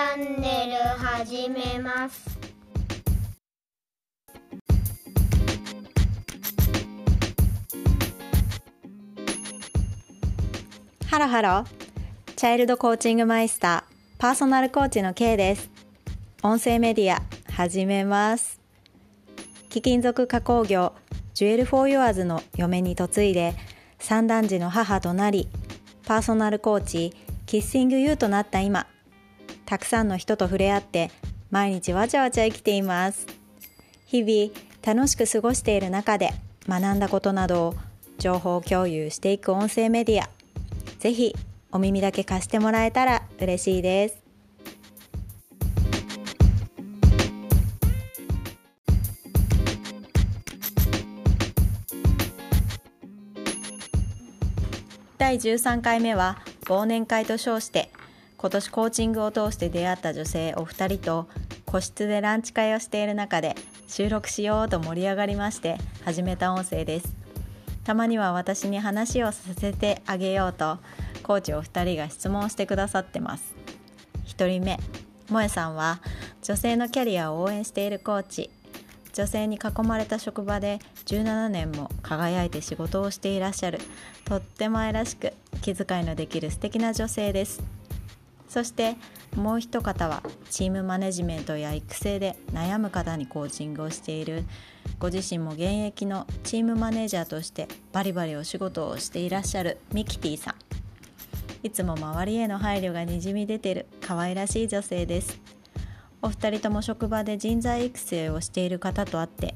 ャンネル始めます。ハロハロ。チャイルドコーチングマイスター。パーソナルコーチの K です。音声メディア始めます。貴金属加工業。 Jewel for Yours の嫁に嫁いで。三男児の母となり。パーソナルコーチ。キッシングユーとなった今。たくさんの人と触れ合って毎日わちゃわちゃ生きています。日々楽しく過ごしている中で学んだことなどを情報共有していく音声メディア。ぜひお耳だけ貸してもらえたら嬉しいです。第13回目は忘年会と称して今年コーチングを通して出会った女性お二人と個室でランチ会をしている中で収録しようと盛り上がりまして始めた音声ですたまには私に話をさせてあげようとコーチお二人が質問してくださってます。1人目萌さんは女性のキャリアを応援しているコーチ。女性に囲まれた職場で17年も輝いて仕事をしていらっしゃる。とっても愛らしく気遣いのできる素敵な女性です。そしてもう一方はチームマネジメントや育成で悩む方にコーチングをしている。ご自身も現役のチームマネージャーとしてバリバリお仕事をしていらっしゃるミキティさん。いつも周りへの配慮がにじみ出てる可愛らしい女性です。お二人とも職場で人材育成をしている方とあって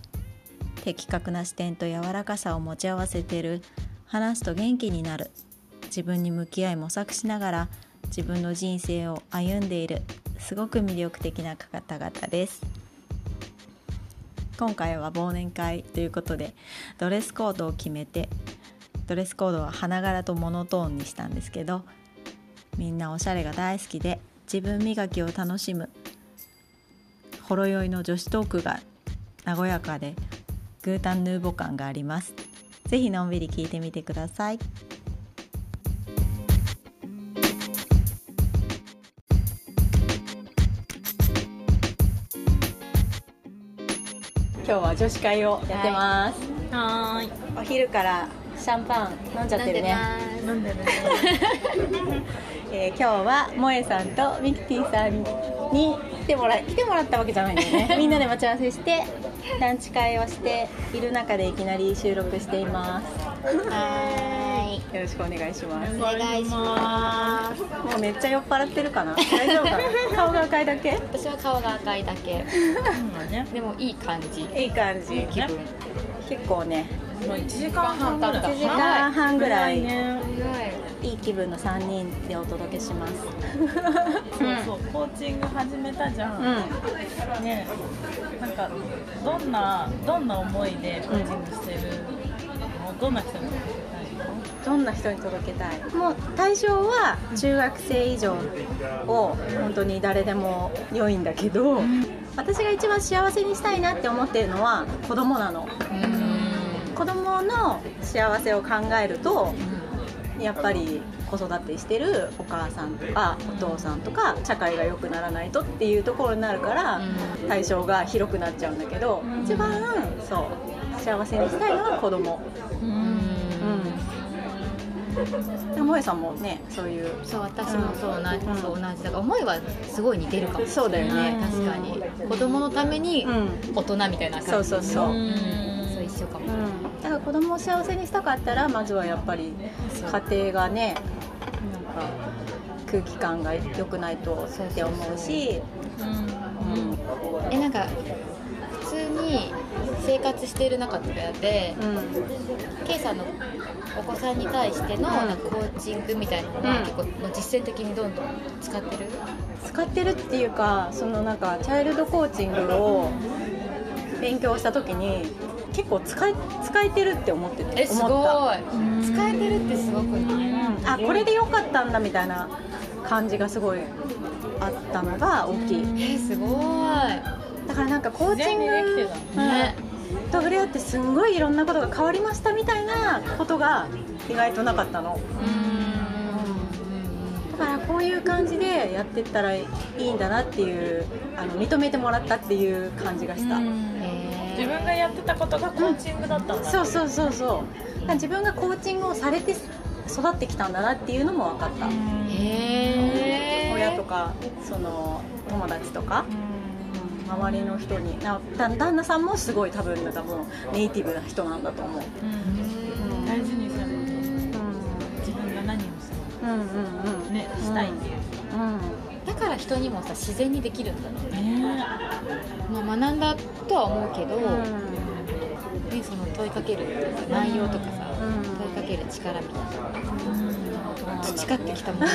的確な視点と柔らかさを持ち合わせている。話すと元気になる。自分に向き合い模索しながら自分の人生を歩んでいるすごく魅力的な方々です。今回は忘年会ということでドレスコードを決めてドレスコードは花柄とモノトーンにしたんですけどみんなおしゃれが大好きで自分磨きを楽しむほろ酔いの女子トークが和やかでグータンヌーボ感があります。ぜひのんびり聞いてみてください。今日は女子会をやってます、はーい。お昼からシャンパン飲んじゃってるね飲んでるね。えー今日は萌えさんとミキティさんに来てもら来てもらったわけじゃないんだよね みんなで待ち合わせしてランチ会をしている中でいきなり収録しています。はよろしくお願いします。お願いします。もうめっちゃ酔っ払ってるかな？大丈夫かな？顔が赤いだけ？私は顔が赤いだけ。でもいい感じ。いい感じ。気分。結構ね。もう1時間半ぐらい。1時間半ぐらい。ね。いい気分の3人でお届けしますそうそう。コーチング始めたじゃん。うんね。なんかどんなどんな思いでコーチングしてるの？どんな人に届けたいの？どんな人に届けたい？もう対象は中学生以上を本当に誰でも良いんだけど、私が一番幸せにしたいなって思ってるのは子供なの子供の幸せを考えるとやっぱり子育てしてるお母さんとかお父さんとか社会が良くならないとっていうところになるから対象が広くなっちゃうんだけど一番そう幸せにしたいのは子供。うん。萌さんもねそういう。そう私もそう同じ,、そう同じだから思いはすごい似てるかもそうだよね。確かに。子供のためにうん。大人みたいな感じ。そうそうそう。うん子供を幸せにしたかったらまずはやっぱり家庭がねなんか空気感が良くないとって思うしうん。えなんか普通に生活している中でうん。K さんのお子さんに対してのなんかコーチングみたいなのは、うん。結構もう実践的にどんどん使ってる？使ってるっていうかそのなんかチャイルドコーチングを勉強した時に結構使い使えてるって思っててえすごい。思った。使えてるってすごくない？うんあこれでよかったんだみたいな感じがすごいあったのが大きい。えすごい。だからなんかコーチング自然にできてたうん。ねと触れ合ってすんごいいろんなことが変わりましたみたいなことが意外となかったの。だからこういう感じでやってったらいいんだなっていうあの認めてもらったっていう感じがした、へ自分がやってたことがコーチングだったんだ、そう。そうそうそうだから自分がコーチングをされて育ってきたんだなっていうのも分かった、え親とかその友達とか、周りの人に。旦那さんもすごい多分多分ネイティブな人なんだと思う、うん。大事にすること。自分が何をすうん、うんうん。るねしたいっていう、うんだから人にもさ自然にできるんだろうね、ね。まあ、学んだとは思うけど、うん。ね、その問いかける内容とかさ、うん。問いかける力みたいなの培ってきたもんね。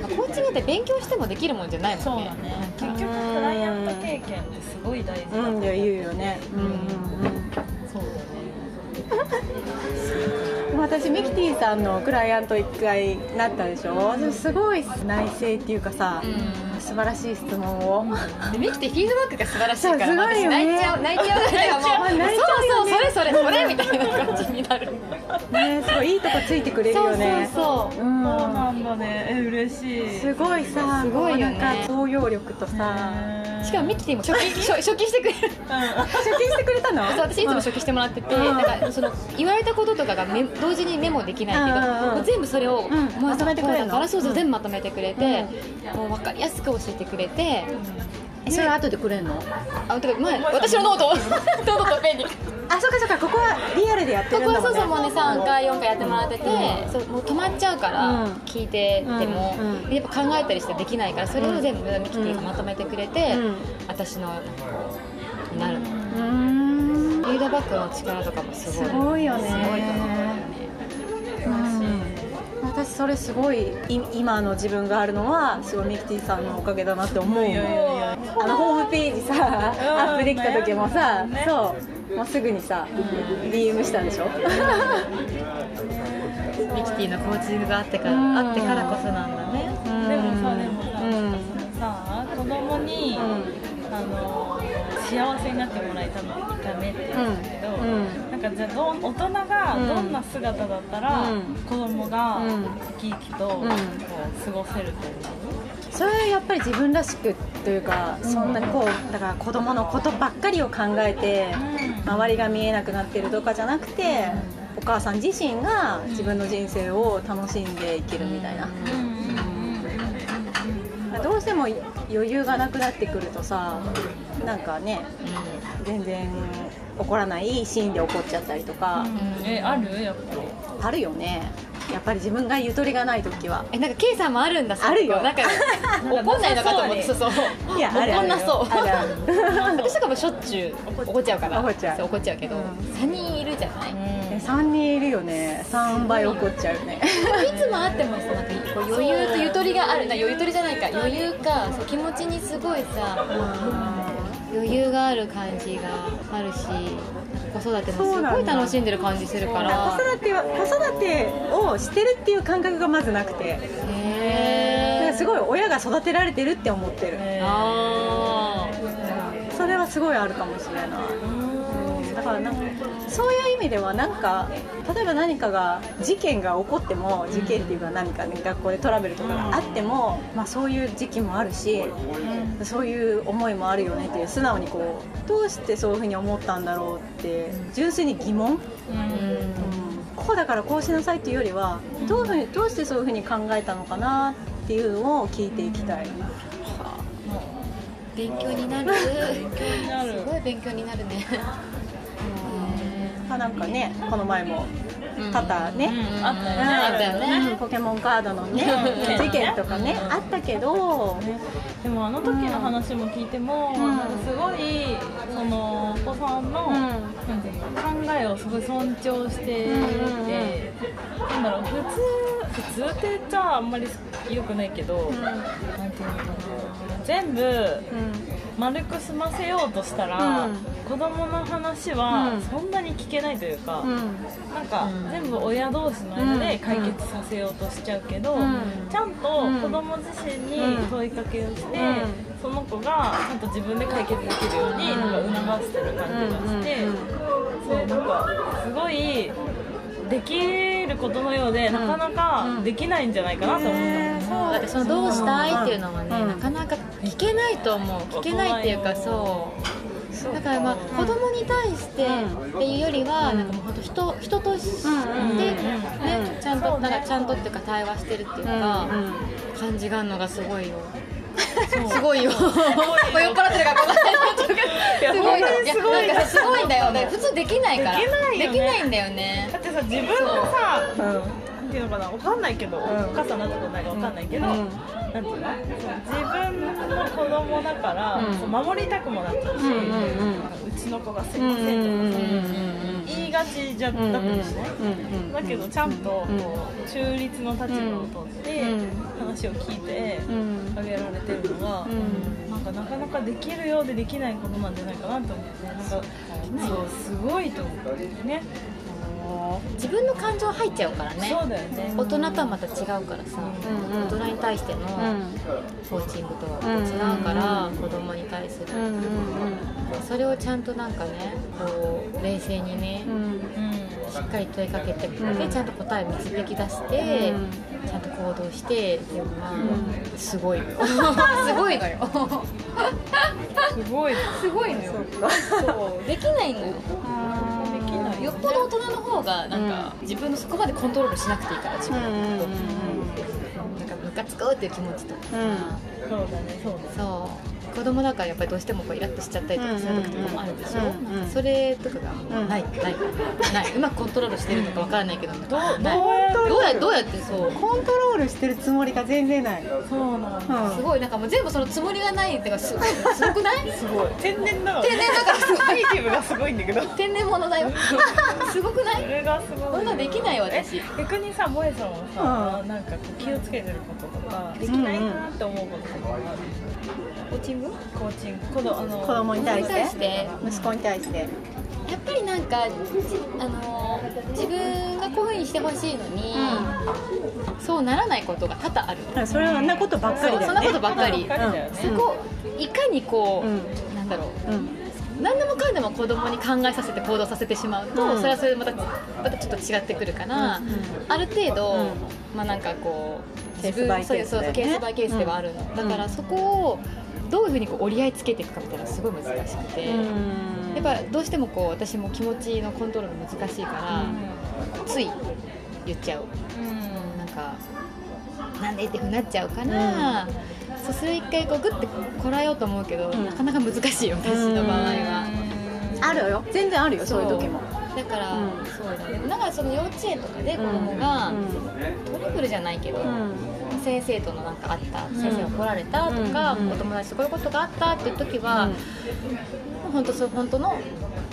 まあコーチングって勉強してもできるもんじゃないもんね。そうだね。結局クライアント経験ってすごい大事だと思う、うん、いや言うよね。うん。うん。うん。そうだね 私ミキティさんのクライアント1回なったでしょ？すごい内省っていうかさ、う素晴らしい質問を。でミキってフィードバックが素晴らしいからそうすごいよね。私泣いちゃう泣いちゃうぐらもう 泣いちゃうよね。そうそうそれそれそれみたいな感じになる。ね、すごいいいとこついてくれるよね。そうそうう。ん。そうなんだね。え嬉しい。すごいさ、すごいよね。なんか包容力とさ。しかもミキティも書記書 書記してくれる。書記してくれたの？そう私いつも書記してもらってて、うん。なんかその言われたこととかがメ同時にメモできないけど、うんうんうん。もう全部それを、うまとめてくれるの？だからそうそう全部まとめてくれて、もう分かりやすく教えてくれて、えそれ後でくれんの？あてか前私のノートを ノートとペンにあ、そうかそうか。ここはリアルでやってここるんだもんね。はそうそうもうね3回4回やってもらってて、そうもう止まっちゃうから、うん聞いてても、うんやっぱ考えたりしてできないからそれを全部ミキティがまとめてくれて、うん私のになるの。うーん。フィードバックの力とかもすごいすごいよねすごいと思う私それすごいい今の自分があるのはすごいミキティさんのおかげだなって思うあのホームページさアップできた時もさ、ね。そう。もうすぐにさ DM したんでしょ？ミキティのコーチングがあってから、うん。あってからこそなんだね。でもさでもさ、うん。さ子供に、うあの幸せになってもらいたためって言うんだけど、うんかじゃあどう大人がどんな姿だったら、うん。子供がうん。生き生きとこうん。う過ごせると思それやっぱり自分らしくというかそんなにこうだから子供のことばっかりを考えてうん。周りが見えなくなってるとかじゃなくてお母さん自身が自分の人生を楽しんでいけるみたいな。う、うん。うん。うん。どうしても余裕がなくなってくるとさなんかね全然起こらないシーンで起こっちゃったりとか、うん。えある？やっぱり。あるよね。やっぱり自分がゆとりがない時は。えなんか K さんもあるんだあるよ。なんか怒んないのかと思ってそうそういやあるある。怒んなそう。あるある。私とかもしょっちゅう怒っちゃうから。怒っちゃう。怒っちゃうけど、うん。3人いるじゃない、え3人いるよね。3倍怒っちゃうよね。いつもあってもさなんか余裕とゆとりがある。なゆとりじゃないか。余裕かそう気持ちにすごいさ余裕がある感じがあるし子育てもすごい楽しんでる感じするから。子育ては子育てをしてるっていう感覚がまずなくて。へえすごい親が育てられてるって思ってる。あそれはすごいあるかもしれないだからなんかそういう意味ではなんか例えば何かが事件が起こっても事件っていうか何か、ね、学校でトラブルとかがあっても、まあ、そういう時期もあるしそういう思いもあるよねっていう素直にこうどうしてそういうふうに思ったんだろうって純粋に疑問、ーうん。こうだからこうしなさいっていうよりはどういうふうにどうしてそういうふうに考えたのかなっていうのを聞いていきたい。勉強になる。勉強になる。すごい勉強になるねあなんかねこの前もタタね、あったよね。あったよね。うんポケモンカードのねうん。事件とかねあったけど、でもあの時の話も聞いても、ん。なんかすごいそのお子さんの、うん。なんていうの考えをすごい尊重していて、うんうんなんだろう普通普通って言っちゃあんまり良くないけど、なんていうのかな全部丸く済ませようとしたら、うん。子供の話はうん。そんなに聞けないというか、うん。なんか全部親同士の間で解決させようとしちゃうけど、うん。ちゃんと子供自身に問いかけをして、うん。その子がちゃんと自分で解決できるようになんか促してる感じがして、そうなんかすごいできえることのようで、なかなかできないんじゃないかなと思った、だってそのどうしたいっていうのはね、うん。なかなか聞けないと思う。聞けないっていうかそう。だからまあ子供に対してっていうよりは、なんかもう本当人人として、うんねうん。ちゃんとなんかちゃんとっていうか対話してるっていうか、感じがあるのがすごいよ。すごいよ。もう酔っ払ってるからすごい。の本当にすごいいやなんかすごいんだよ。ね普通できないから。できないんだよね。だってさ自分のさ、ていうのかなわかんないけど、お母さんになったことないからわかんないけど、なんていうの自分の子供だから、うん。守りたくもなっちゃうし、うんうんうん。うちの子がすいませんとかさ、言いがちじゃだったりしない、だけどちゃんとこう中立の立場をとってうん。話を聞いてうん。あげられてるのが、ん。なんかなかなかできるようでできないことなんじゃないかなと思ってなんかそう。すごいと思ってね自分の感情入っちゃうからね。そうだよね。大人とはまた違うからさ、うんうん。大人に対してのコーチングとは違うから、子供に対する、それをちゃんとなんかねこう冷静にね、しっかり問いかけて、でちゃんと答えを導き出して、ちゃんと行動してっていうのは、すごいよ。すごいのよ。すごい。すごいのよ。そう。できないのよよっぽど大人の方がなんか、自分のそこまでコントロールしなくていいから自分のこと、なんかムカつくっていう気持ちとか。さ、そうだねそうだね。そう子供だからやっぱりどうしてもこうイラッとしちゃったりとかする時とかもあるでしょ、うんうんうんなんかそれとかがもうない、ない。ない。うまくコントロールしてるのかわからないけど、どう どうやってどうやってそう？コントロールしてるつもりが全然ない。そうなんだ。すごい。なんかもう全部そのつもりがないっていうかすすごくない？すごい。天然だ天然だからすごい。ティブがすごいんだけど。天然物だよすごくなそいれがすごい。こんなんできないよ私。逆にさ萌えさんはさ、なんかこう気をつけてることとかできないなって思うこととかある、コーチング？コーチング。子供あの子供に対して？て息子に対して。やっぱりなんかじあの自分がこういうふうにしてほしいのに、そうならないことが多々ある。それはあんなことばっかりだよね。そんなことばっかり。ばっかりだよねそこいかにこう、うん。なんだろう。うん。何でもかんでも子供に考えさせて行動させてしまうと、うん。それはそれでまたまたちょっと違ってくるから、ある程度、まあなんかこうケースバイケースそうそうケースバイケースではあるの、だからそこをどういうふうにこう折り合いつけていくかみたいなのがすごい難しくて、やっぱどうしてもこう私も気持ちのコントロール難しいから、つい言っちゃう、なんかなんでってふうになっちゃうから、そうそれ一回こうグッてこらえようと思うけど、なかなか難しいよ私の場合は。あるよ。全然あるよそう。いう時も。だから、うん。そうだね。だからその幼稚園とかで子供が、トラブルじゃないけど、先生とのなんかあった、先生が怒られたとか、うんお友達とこういうことがあったっていう時は、本当そう本当の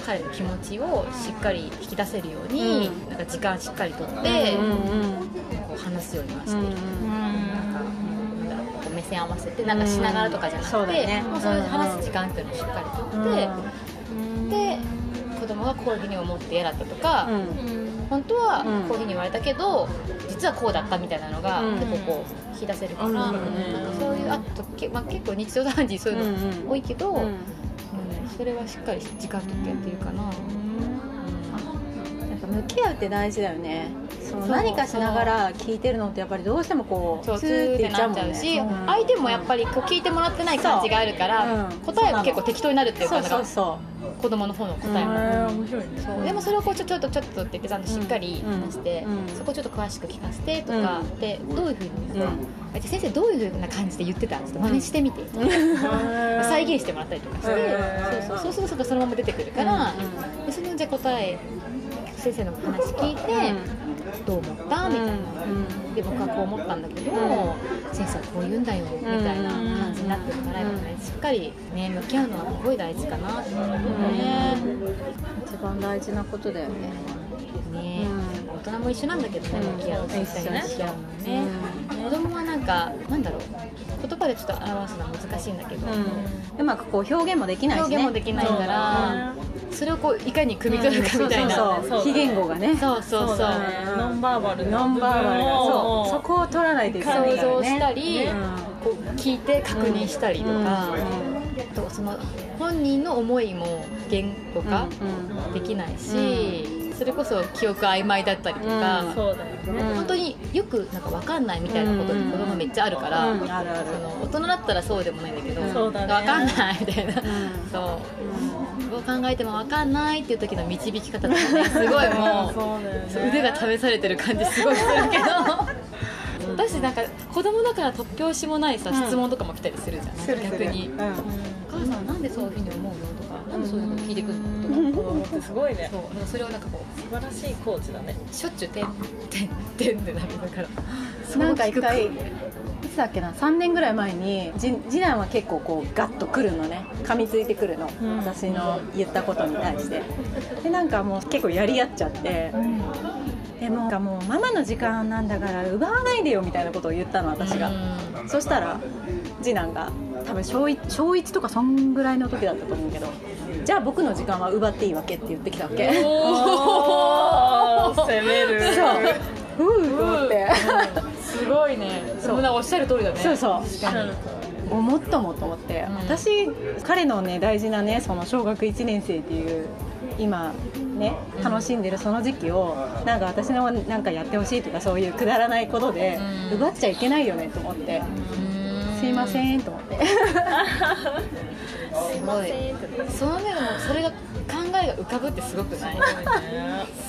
彼の気持ちをしっかり引き出せるように、うん。なんか時間しっかりとって、う話すようにはしてる、目線合わせてなんかしながらとかじゃなくて、そうだね。もうそういう話す時間っていうのをしっかりとって、で子供がこういうふうに思って嫌だったとか、本当はうん。こういうふうに言われたけど、実はこうだったみたいなのがうん。結構こう引き出せるから、うん。なんかそういうあとけ、まあ、結構日常茶飯事そういうの多いけど、うん。うん。それはしっかり時間取ってやってるかな、向き合うって大事だよねその何かしながら聞いてるのってやっぱりどうしてもこうそうツーってなっちゃうし、ね相手もやっぱりこう聞いてもらってない感じがあるから、答えが結構適当になるっていうかそうそう子供の方の答えも、面白いね。そう。でもそれをこうちょちょっとちょっとって言ってちゃん。としっかり話して、そこちょっと詳しく聞かせてとか、うん。でどういうふうに、うん。先生どういうふうな感じで言ってたちょっと真似してみて、う 再現してもらったりとかして、うん。そうそうそうするとそのまま出てくるから、うん。でそのじゃあ答え先生の話聞いて、どう思った？みたいな、で僕はこう思ったんだけど、先生はこう言うんだよみたいな感じになってるから、やっぱねしっかりね向き合うのはすごい大事かなって思うね。一番大事なことだよね。ねうん。大人も一緒なんだけどねうん。向き合うそう一緒に一緒向き合うのね、子供はなんかなんだろう。言葉でちょっと表すのは難しいんだけど、うまくこう表現もできないしね。表現もできないから、それをこういかに汲み取るかみたいな、そうそうそう。非言語がね。そうそうそう。そうだね。ノンバーバル。ノンバーバル。そう。そこを取らないといけない想像したり、ねこう聞いて確認したりとか、とその本人の思いも言語化うん。できないし、それこそ記憶曖昧だったりとか、うんそうだよね、うん本当によくなんか分かんないみたいなことって子供めっちゃあるから、うんあるある。その大人だったらそうでもないんだけど、そうだね。分かんないみたいな、ん。そう。どう考えても分かんないっていう時の導き方とかねすごいもう ね。腕が試されてる感じすごいするけど私なんか子供だから突拍子もないさ、うん。質問とかも来たりするじゃん。逆に、うん。お母さんなんでそういうふうに思うの？とかなんでそういうの聞いてくるの？とか、子供ってすごいねそうそれをなん。かこ素晴らしいコーチだねうしょっちゅう「てん。てん。てん」ってなるだからなん。か一回いつだっけな3年ぐらい前に次次男は結構こうガッとくるのね噛みついてくるの、ん。私の言ったことに対してでなん。かもう結構やり合っちゃって、でもなんかもうママの時間なんだから奪わないでよみたいなことを言ったの私が、そしたら次男が多分小 1, 小1とかそんぐらいの時だったと思うけどじゃあ僕の時間は奪っていいわけって言ってきたわけ。おー。攻める。そう。ふうと思って。すごいね。そう。おっしゃる通りだね。そうそう。確かに。思ったもんと思って、ん。私彼のね大事なねその小学1年生っていう今ね楽しんでるその時期をなんか私のなんかやってほしいとかそういうくだらないことでうん。奪っちゃいけないよねと思って、すいませんと思って。すごい。その目でもそれが考えが浮かぶってすごくない？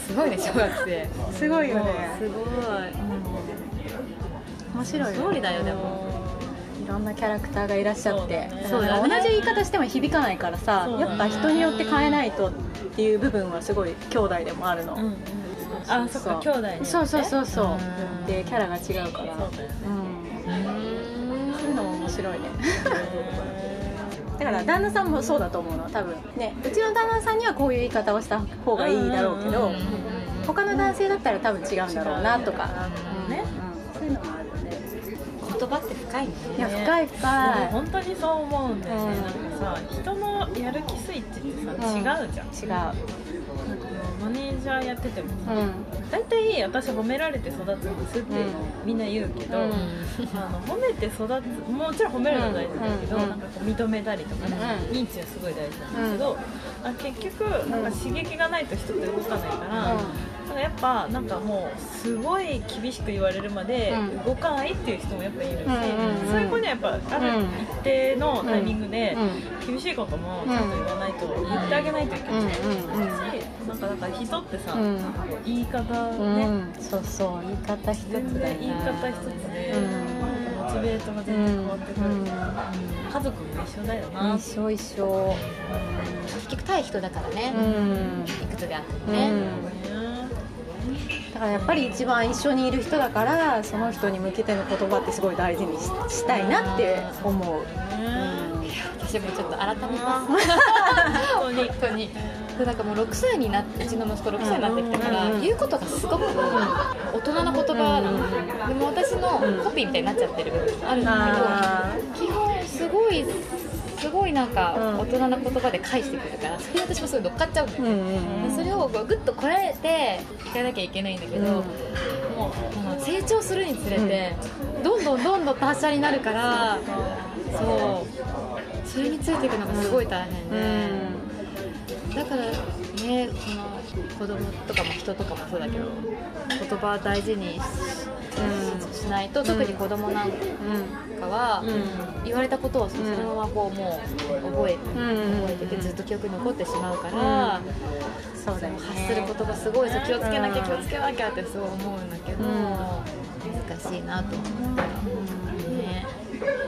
すごいね小学生。すごいよね。すごい。面白いよ通りだよでも。いろんなキャラクターがいらっしゃって。そう。だね。同じ言い方しても響かないからさ、やっぱ人によって変えないとっていう部分はすごい兄弟でもあるの、うんうん。あそっか兄弟によってそうそうそうそう。うん。でキャラが違うから。そうだよね。うん。そういうのも面白いね。だから旦那さんもそうだと思うの多分。ね。うちの旦那さんにはこういう言い方をした方がいいだろうけど、他の男性だったら多分違うんだろうなとか、違うん。そういうのもあるよね。言葉って深いねいや深い深い。本当にそう思うんだよね、うん。なんかさ人のやる気スイッチってさ、うん。違うじゃん。違う。なんかマネージャーやっててもさ、うん。大体私褒められて育つんですってうん。みんな言うけど、うん。あの褒めて育つもちろん褒めるのは大事だけど、うん。なんかこう認めたりとかね、うん。認知はすごい大事なんだけど、あ結局なんか刺激がないと人って動かないから、なんかやっぱなんかもうすごい厳しく言われるまでうん。動かないっていう人もやっぱいるし、うんそういう子にはやっぱあるうん一定のタイミングでうん。厳しいこともちゃんと言わないと言ってあげないといけない。し、うんうん。なん。かだから人ってさ、うん。言い方うんね、うん。そうそう言い方一つだよ全然言いね方一つで、チベートが全然変わってくる、うん家族も一緒だよな、一緒一緒結局対人だからね、うん。いくつであってうもね、ん。だからやっぱり一番一緒にいる人だからその人に向けての言葉ってすごい大事にししたいなって思う、私もちょっと改めます。本当に本当にそうなんかもう6歳になってうちの息子6歳になってきたから、言うことがすごく大人の言葉なの、でも私のコピーみたいになっちゃってる。部分あるんだあけど基本すごいすごいなんかうん。大人の言葉で返してくるからそれで私もすごい乗っかっちゃうんだそれをこうグッとこらえていかなきゃいけないんだけど、うん。もう成長するにつれて、どんどんどんどん達者になるからそう。それについていくのがすごい大変うで、んだからねその子供とかも人とかもそうだけど言葉大事にし,、しないと特に子供なんかは、言われたことをそのままこうもう覚え,、うん覚えててずっと記憶に残ってしまうから。そうだよね。発する言葉すごいそう気をつけなきゃ気をつけなきゃってすごい思うんだけど、うん。難しいなと思ったね。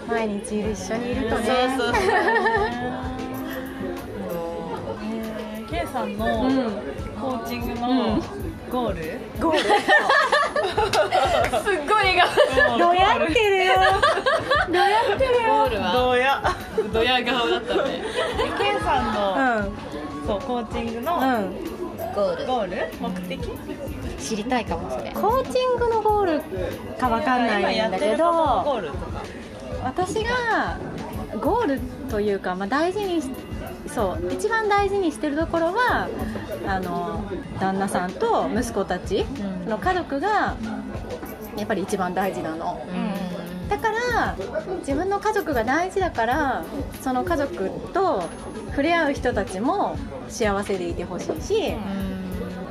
毎日一緒にいるとね。そうそうえー さんのうん。コーチングのゴール、ゴール。すっごい笑どうやってるよ。どうやってる顔ゴールどはうやドヤ顔だったね。K さんの、うそうコーチングのんうん。ゴール。ゴール？目的？知りたいかもそれコーチングのゴールかわかん今ないんだけど私がゴールというか、まあ、大事にしそう一番大事にしてるところはあの旦那さんと息子たちの家族がやっぱり一番大事なの。だから自分の家族が大事だからその家族と触れ合う人たちも幸せでいてほしいし、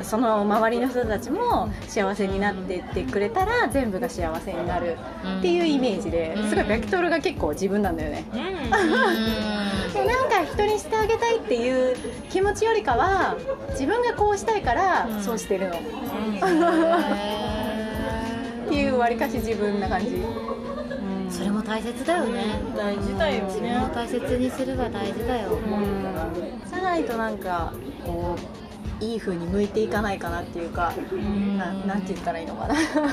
その周りの人たちも幸せになってってくれたら全部が幸せになるっていうイメージですごいベクトルが結構自分なんだよね。なんか人にしてあげたいっていう気持ちよりかは自分がこうしたいからそうしてるの、っていうわりかし自分な感じ、それも大切だよね。大事だよ自分をね大切にするは大事だよ。うん。じゃないとなんかこういい風に向いていかないかなっていうか、ななんて言ったらいいのかな。そう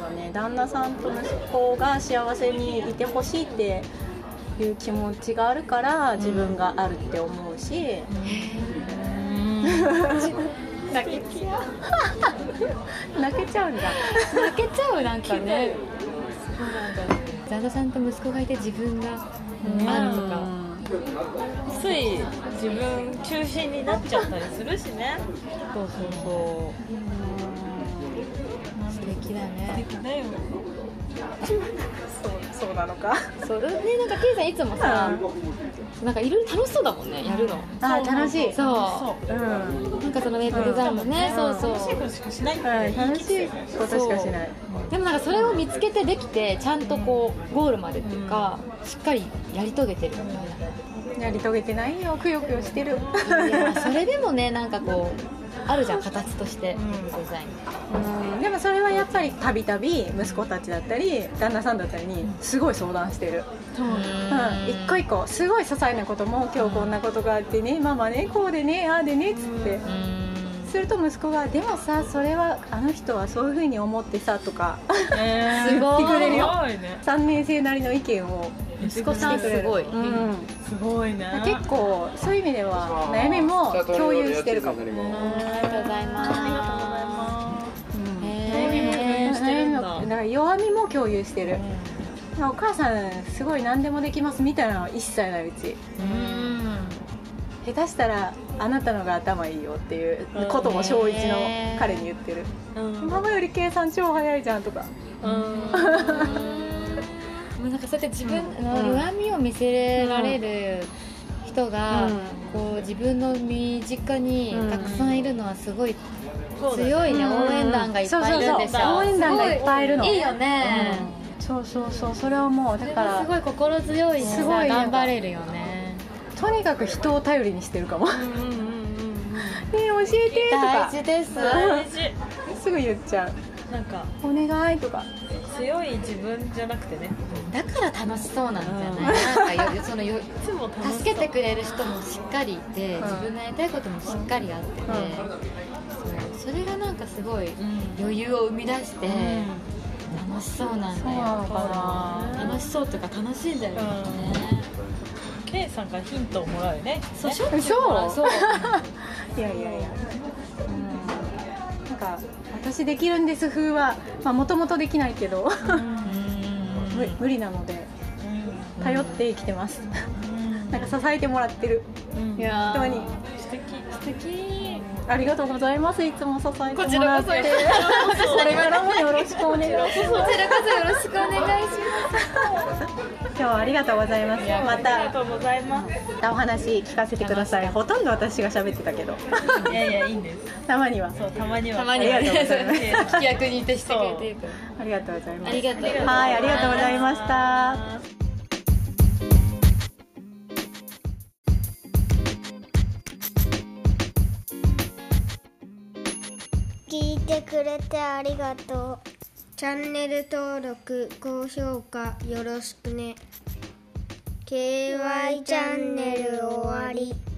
だね。旦那さんと息子が幸せにいてほしいっていう気持ちがあるから自分があるって思うし、泣けちゃう 泣けちゃうんだ。泣けちゃうなんかね。そうなん旦那さんと息子がいて自分があるとかつい自分中心になっちゃったりするしね。そうそうそ素敵だね。素敵だよ。うそうそうなのか。そうねなんかケイさんいつもさなんかいろいろ楽しそうだもんねやるの。あ楽しい。そう。そううん。なんかそのウェブデザインもね、そうそう。楽しいことしかしない。楽しいことしかしない。でもなんかそれを見つけてできてちゃんとこうゴールまでっていうか、しっかりやり遂げてるみやり遂げてないよ。くよくよしてる。たいないやそれでもねなんかこうあるじゃん形として、デザインうん。でもそれはやっぱりたびたび息子たちだったり旦那さんだったりにすごい相談してる、う。ん、一個一個すごい些細なことも今日こんなことがあってねママねこうでねああでねっつってすると息子が「でもさそれはあの人はそういうふうに思ってさ」とかえー。すごい言ってくれるよ。すごいね。3年生なりの意見を息子さんすごい、うん、すごいね。結構そういう意味では悩みも共有してるかも、ありがとうございます。うん。悩みも共有してるんだ。悩みもだから弱みも共有してる、お母さんすごい何でもできますみたいなのは一切ないうち下手したらあなたのが頭いいよっていうことも小一の彼に言ってる、うん。ママより計算超早いじゃんとか。もうなんかそうやって自分のうん。弱みを見せられる人が、うん。こう自分の身近にうん。たくさんいるのはすごい強いね、うん。応援団がいっぱいいるんでしょ。そうそうそう。応援団がいっぱいいるの。いいいよね、そうそうそう。それはもうだから。はすごい心強いすごい頑張れるよねとにかく人を頼りにしてるかも。ねうんうんうんうん。え教えてと大か事です。大 事すぐ言っちゃう。なんか。お願いとか。強い自分じゃなくてね。だから楽しそうなんじゃない、なんかよそのよ いつも楽しそう。助けてくれる人もしっかりいて、ん。自分のやりたいこともしっかりあってて、そうそれがなんかすごいうん。余裕を生み出して、楽しそうなんだよ楽しそうというか楽しんでるよね、んからヒントをもらうよね。そうしょっちゅう嘘もらう。そう。いやいやいや、うん、なんか私できるんです風はもともとできないけど。無無理なので頼って生きてます、なんか支えてもらってる。うん。いや人に。素敵。素敵ありがとうございます。いつも支えてもらって。こちらこそこれからもよろしくお願いします。こちらこそよろしくお願いし今日はありがとうございます。まありがたとうございます。またお話聞かせてください。ほとんど私が喋ってたけど。いやいやいいんです。たまには。そうたまには。たまにはありがとうございます。聞き役に徹してくれてるからありがとうございます。ありがとうはいありがとうございましたてくれてありがとう。チャンネル登録高評価よろしくね。KY チャンネル終わり。